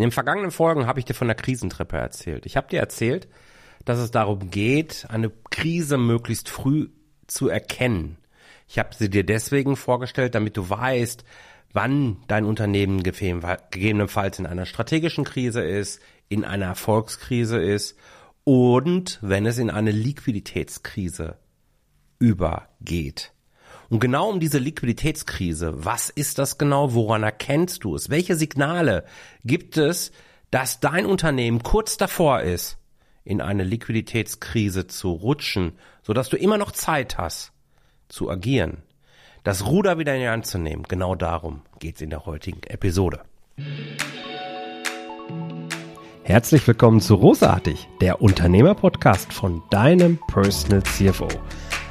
In den vergangenen Folgen habe ich dir von der Krisentreppe erzählt. Ich habe dir erzählt, dass es darum geht, eine Krise möglichst früh zu erkennen. Ich habe sie dir deswegen vorgestellt, damit du weißt, wann dein Unternehmen gegebenenfalls in einer strategischen Krise ist, in einer Erfolgskrise ist und wenn es in eine Liquiditätskrise übergeht. Und genau um diese Liquiditätskrise, was ist das genau, woran erkennst du es? Welche Signale gibt es, dass dein Unternehmen kurz davor ist, in eine Liquiditätskrise zu rutschen, sodass du immer noch Zeit hast zu agieren, das Ruder wieder in die Hand zu nehmen. Genau darum geht es in der heutigen Episode. Herzlich willkommen zu Rosartig, der Unternehmerpodcast von deinem Personal CFO.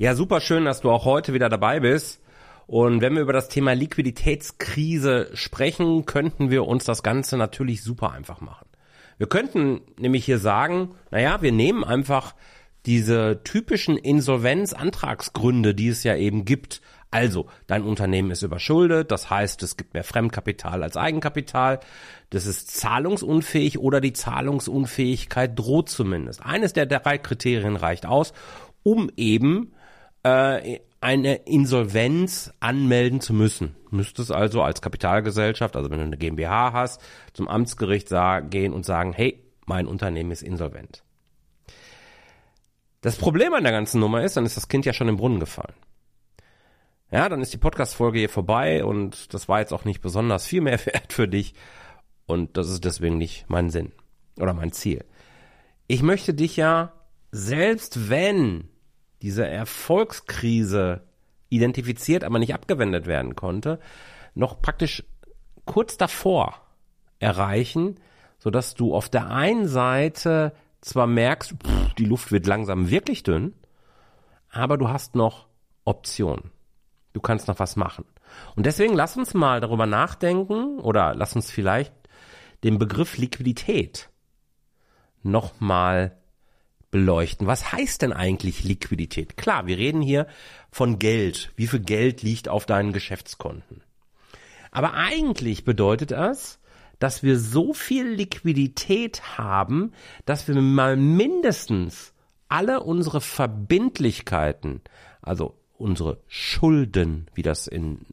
Ja, super schön, dass du auch heute wieder dabei bist. Und wenn wir über das Thema Liquiditätskrise sprechen, könnten wir uns das Ganze natürlich super einfach machen. Wir könnten nämlich hier sagen, naja, wir nehmen einfach diese typischen Insolvenzantragsgründe, die es ja eben gibt. Also, dein Unternehmen ist überschuldet, das heißt, es gibt mehr Fremdkapital als Eigenkapital, das ist zahlungsunfähig oder die Zahlungsunfähigkeit droht zumindest. Eines der drei Kriterien reicht aus, um eben äh, eine Insolvenz anmelden zu müssen. Müsstest also als Kapitalgesellschaft, also wenn du eine GmbH hast, zum Amtsgericht gehen und sagen, hey, mein Unternehmen ist insolvent. Das Problem an der ganzen Nummer ist, dann ist das Kind ja schon im Brunnen gefallen. Ja, dann ist die Podcast-Folge hier vorbei und das war jetzt auch nicht besonders viel mehr wert für dich und das ist deswegen nicht mein Sinn oder mein Ziel. Ich möchte dich ja, selbst wenn diese Erfolgskrise identifiziert, aber nicht abgewendet werden konnte, noch praktisch kurz davor erreichen, so dass du auf der einen Seite zwar merkst, pff, die Luft wird langsam wirklich dünn, aber du hast noch Optionen. Du kannst noch was machen. Und deswegen lass uns mal darüber nachdenken oder lass uns vielleicht den Begriff Liquidität nochmal beleuchten. Was heißt denn eigentlich Liquidität? Klar, wir reden hier von Geld. Wie viel Geld liegt auf deinen Geschäftskonten? Aber eigentlich bedeutet das, dass wir so viel Liquidität haben, dass wir mal mindestens alle unsere Verbindlichkeiten, also unsere Schulden, wie das in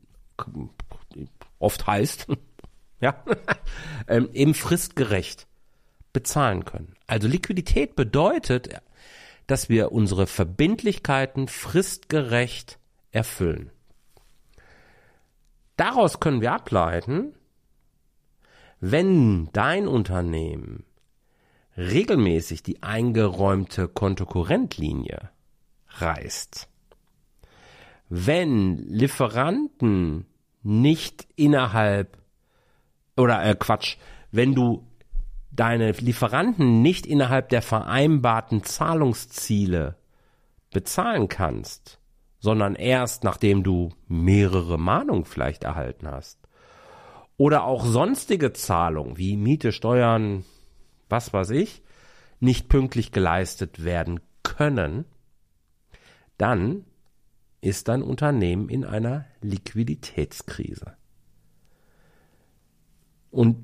oft heißt, ja, ähm, eben fristgerecht bezahlen können. Also Liquidität bedeutet, dass wir unsere Verbindlichkeiten fristgerecht erfüllen. Daraus können wir ableiten, wenn dein Unternehmen regelmäßig die eingeräumte Kontokorrentlinie reißt, wenn Lieferanten nicht innerhalb oder äh, Quatsch, wenn du deine Lieferanten nicht innerhalb der vereinbarten Zahlungsziele bezahlen kannst, sondern erst nachdem du mehrere Mahnungen vielleicht erhalten hast. Oder auch sonstige Zahlungen wie Miete, Steuern, was weiß ich, nicht pünktlich geleistet werden können, dann ist dein Unternehmen in einer Liquiditätskrise. Und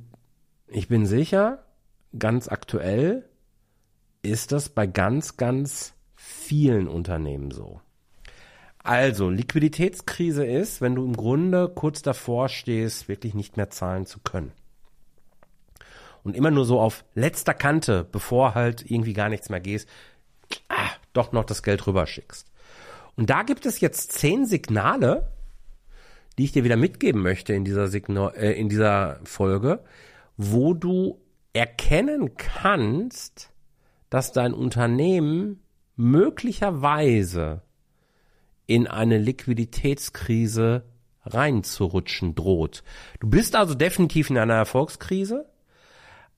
ich bin sicher, ganz aktuell ist das bei ganz, ganz vielen Unternehmen so. Also, Liquiditätskrise ist, wenn du im Grunde kurz davor stehst, wirklich nicht mehr zahlen zu können. Und immer nur so auf letzter Kante, bevor halt irgendwie gar nichts mehr gehst, ah, doch noch das Geld rüberschickst. Und da gibt es jetzt zehn Signale, die ich dir wieder mitgeben möchte in dieser, Signal, äh, in dieser Folge, wo du erkennen kannst, dass dein Unternehmen möglicherweise in eine Liquiditätskrise reinzurutschen droht. Du bist also definitiv in einer Erfolgskrise,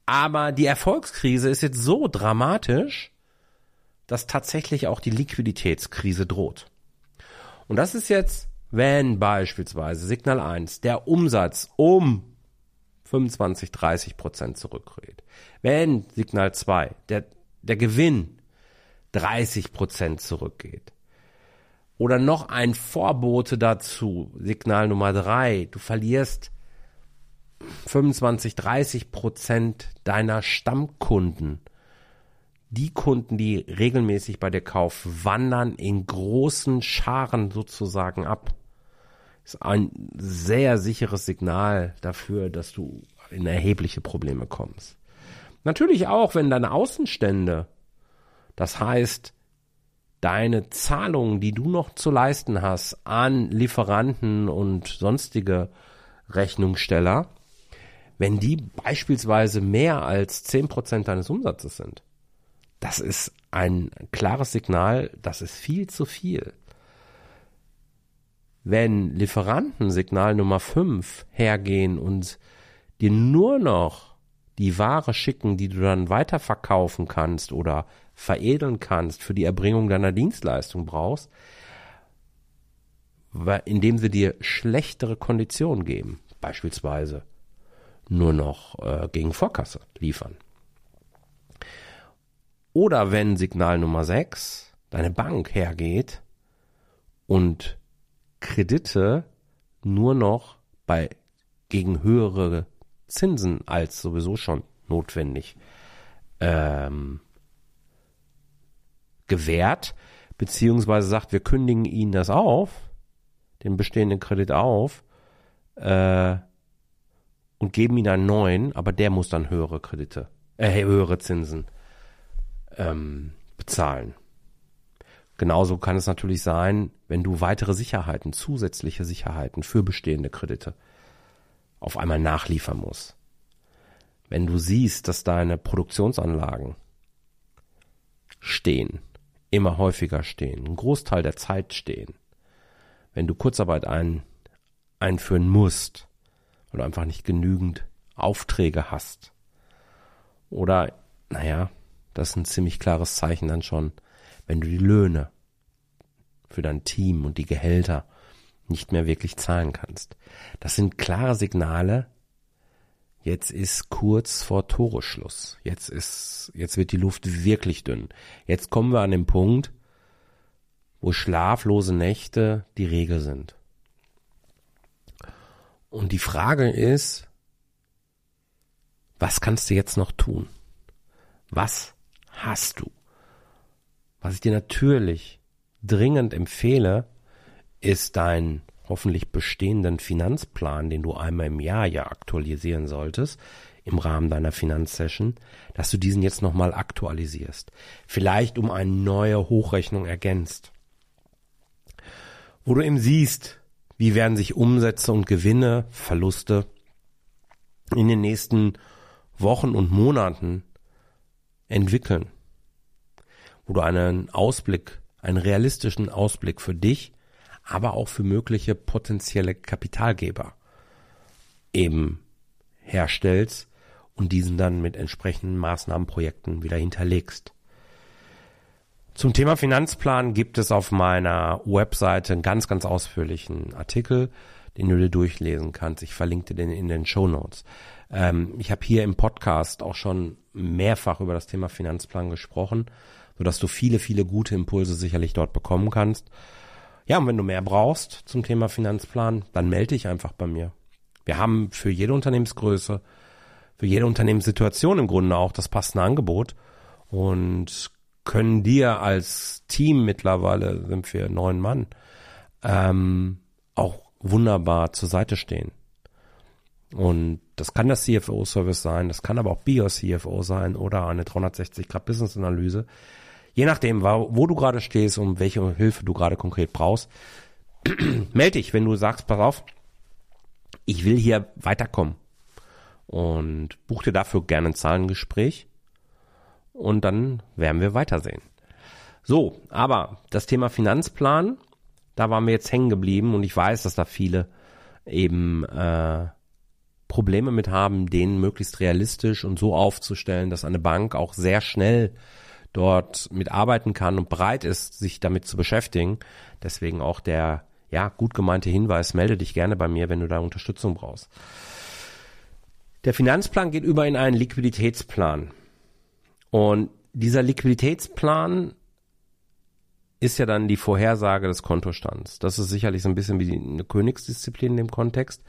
Aber die Erfolgskrise ist jetzt so dramatisch, dass tatsächlich auch die Liquiditätskrise droht. Und das ist jetzt, wenn beispielsweise Signal 1 der Umsatz um 25, 30 Prozent zurückgeht. Wenn Signal 2 der, der Gewinn 30 Prozent zurückgeht. Oder noch ein Vorbote dazu, Signal Nummer 3, du verlierst 25, 30 Prozent deiner Stammkunden. Die Kunden, die regelmäßig bei dir kaufen, wandern in großen Scharen sozusagen ab. Ist ein sehr sicheres Signal dafür, dass du in erhebliche Probleme kommst. Natürlich auch, wenn deine Außenstände, das heißt, deine Zahlungen, die du noch zu leisten hast an Lieferanten und sonstige Rechnungssteller, wenn die beispielsweise mehr als zehn Prozent deines Umsatzes sind. Das ist ein klares Signal, das ist viel zu viel. Wenn Lieferanten Signal Nummer fünf hergehen und dir nur noch die Ware schicken, die du dann weiterverkaufen kannst oder veredeln kannst, für die Erbringung deiner Dienstleistung brauchst, indem sie dir schlechtere Konditionen geben, beispielsweise nur noch äh, gegen Vorkasse liefern. Oder wenn Signal Nummer 6 deine Bank hergeht und Kredite nur noch bei gegen höhere Zinsen als sowieso schon notwendig ähm, gewährt, beziehungsweise sagt, wir kündigen Ihnen das auf, den bestehenden Kredit auf, äh, und geben Ihnen einen neuen, aber der muss dann höhere Kredite, äh, höhere Zinsen ähm, bezahlen. Genauso kann es natürlich sein, wenn du weitere Sicherheiten, zusätzliche Sicherheiten für bestehende Kredite auf einmal nachliefern musst. Wenn du siehst, dass deine Produktionsanlagen stehen, immer häufiger stehen, einen Großteil der Zeit stehen, wenn du Kurzarbeit ein, einführen musst, weil einfach nicht genügend Aufträge hast. Oder, naja, das ist ein ziemlich klares Zeichen dann schon, wenn du die Löhne für dein Team und die Gehälter nicht mehr wirklich zahlen kannst. Das sind klare Signale. Jetzt ist kurz vor Toreschluss. Jetzt ist, jetzt wird die Luft wirklich dünn. Jetzt kommen wir an den Punkt, wo schlaflose Nächte die Regel sind. Und die Frage ist, was kannst du jetzt noch tun? Was hast du? Was ich dir natürlich dringend empfehle, ist dein hoffentlich bestehenden Finanzplan, den du einmal im Jahr ja aktualisieren solltest, im Rahmen deiner Finanzsession, dass du diesen jetzt nochmal aktualisierst. Vielleicht um eine neue Hochrechnung ergänzt. Wo du eben siehst, wie werden sich Umsätze und Gewinne, Verluste in den nächsten Wochen und Monaten entwickeln. Wo du einen Ausblick, einen realistischen Ausblick für dich aber auch für mögliche potenzielle Kapitalgeber eben herstellst und diesen dann mit entsprechenden Maßnahmenprojekten wieder hinterlegst. Zum Thema Finanzplan gibt es auf meiner Webseite einen ganz, ganz ausführlichen Artikel, den du dir durchlesen kannst. Ich verlinke den in den Show Notes. Ähm, ich habe hier im Podcast auch schon mehrfach über das Thema Finanzplan gesprochen, sodass du viele, viele gute Impulse sicherlich dort bekommen kannst. Ja, und wenn du mehr brauchst zum Thema Finanzplan, dann melde dich einfach bei mir. Wir haben für jede Unternehmensgröße, für jede Unternehmenssituation im Grunde auch das passende Angebot und können dir als Team mittlerweile sind wir neun Mann ähm, auch wunderbar zur Seite stehen. Und das kann das CFO-Service sein, das kann aber auch BIOS-CFO sein oder eine 360-Grad-Business-Analyse. Je nachdem, wo du gerade stehst und welche Hilfe du gerade konkret brauchst, melde dich, wenn du sagst, pass auf, ich will hier weiterkommen. Und buch dir dafür gerne ein Zahlengespräch. Und dann werden wir weitersehen. So, aber das Thema Finanzplan, da waren wir jetzt hängen geblieben und ich weiß, dass da viele eben äh, Probleme mit haben, den möglichst realistisch und so aufzustellen, dass eine Bank auch sehr schnell dort mitarbeiten kann und bereit ist, sich damit zu beschäftigen. Deswegen auch der ja gut gemeinte Hinweis: Melde dich gerne bei mir, wenn du da Unterstützung brauchst. Der Finanzplan geht über in einen Liquiditätsplan und dieser Liquiditätsplan ist ja dann die Vorhersage des Kontostands. Das ist sicherlich so ein bisschen wie eine Königsdisziplin in dem Kontext.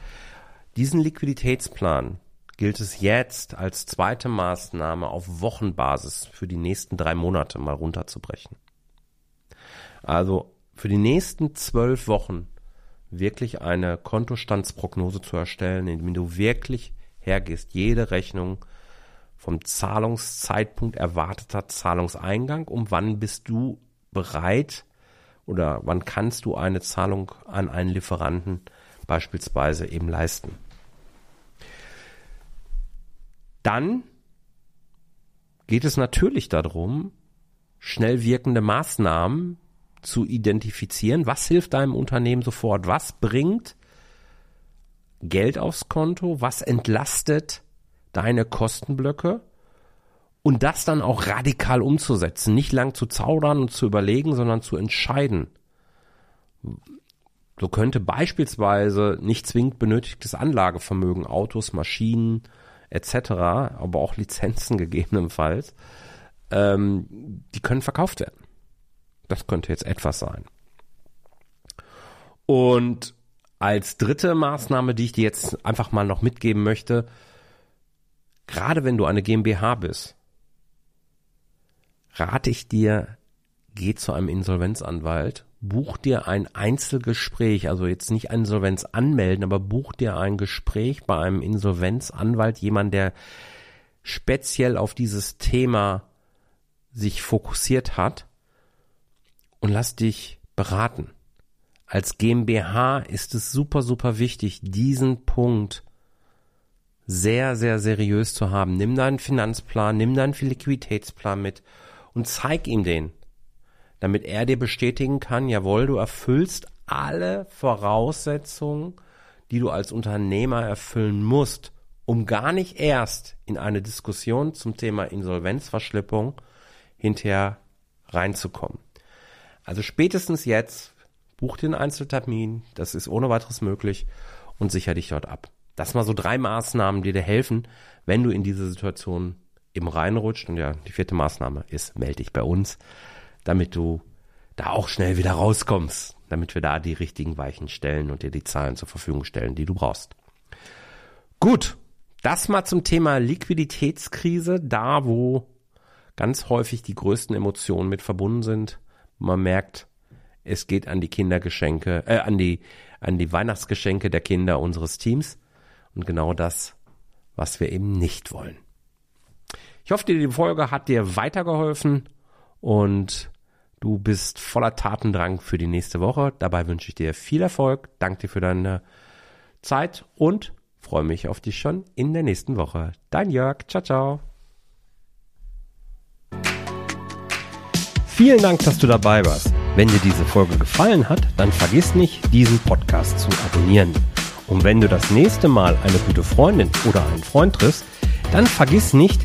Diesen Liquiditätsplan gilt es jetzt als zweite Maßnahme auf Wochenbasis für die nächsten drei Monate mal runterzubrechen. Also für die nächsten zwölf Wochen wirklich eine Kontostandsprognose zu erstellen, indem du wirklich hergehst, jede Rechnung vom Zahlungszeitpunkt erwarteter Zahlungseingang, um wann bist du bereit oder wann kannst du eine Zahlung an einen Lieferanten beispielsweise eben leisten. Dann geht es natürlich darum, schnell wirkende Maßnahmen zu identifizieren. Was hilft deinem Unternehmen sofort? Was bringt Geld aufs Konto? Was entlastet deine Kostenblöcke? Und das dann auch radikal umzusetzen. Nicht lang zu zaudern und zu überlegen, sondern zu entscheiden. So könnte beispielsweise nicht zwingend benötigtes Anlagevermögen, Autos, Maschinen, etc., aber auch Lizenzen gegebenenfalls, ähm, die können verkauft werden. Das könnte jetzt etwas sein. Und als dritte Maßnahme, die ich dir jetzt einfach mal noch mitgeben möchte, gerade wenn du eine GmbH bist, rate ich dir, geh zu einem Insolvenzanwalt buch dir ein Einzelgespräch, also jetzt nicht Insolvenz anmelden, aber buch dir ein Gespräch bei einem Insolvenzanwalt, jemand, der speziell auf dieses Thema sich fokussiert hat und lass dich beraten. Als GmbH ist es super, super wichtig, diesen Punkt sehr, sehr seriös zu haben. Nimm deinen Finanzplan, nimm deinen Liquiditätsplan mit und zeig ihm den damit er dir bestätigen kann, jawohl, du erfüllst alle Voraussetzungen, die du als Unternehmer erfüllen musst, um gar nicht erst in eine Diskussion zum Thema Insolvenzverschleppung hinterher reinzukommen. Also spätestens jetzt buch den Einzeltermin, das ist ohne weiteres möglich und sicher dich dort ab. Das mal so drei Maßnahmen, die dir helfen, wenn du in diese Situation eben reinrutscht. Und ja, die vierte Maßnahme ist, melde dich bei uns damit du da auch schnell wieder rauskommst, damit wir da die richtigen Weichen stellen und dir die Zahlen zur Verfügung stellen, die du brauchst. Gut, das mal zum Thema Liquiditätskrise, da wo ganz häufig die größten Emotionen mit verbunden sind. Man merkt, es geht an die Kindergeschenke, äh, an die, an die Weihnachtsgeschenke der Kinder unseres Teams und genau das, was wir eben nicht wollen. Ich hoffe, die Folge hat dir weitergeholfen und Du bist voller Tatendrang für die nächste Woche. Dabei wünsche ich dir viel Erfolg. Danke dir für deine Zeit und freue mich auf dich schon in der nächsten Woche. Dein Jörg. Ciao, ciao. Vielen Dank, dass du dabei warst. Wenn dir diese Folge gefallen hat, dann vergiss nicht, diesen Podcast zu abonnieren. Und wenn du das nächste Mal eine gute Freundin oder einen Freund triffst, dann vergiss nicht,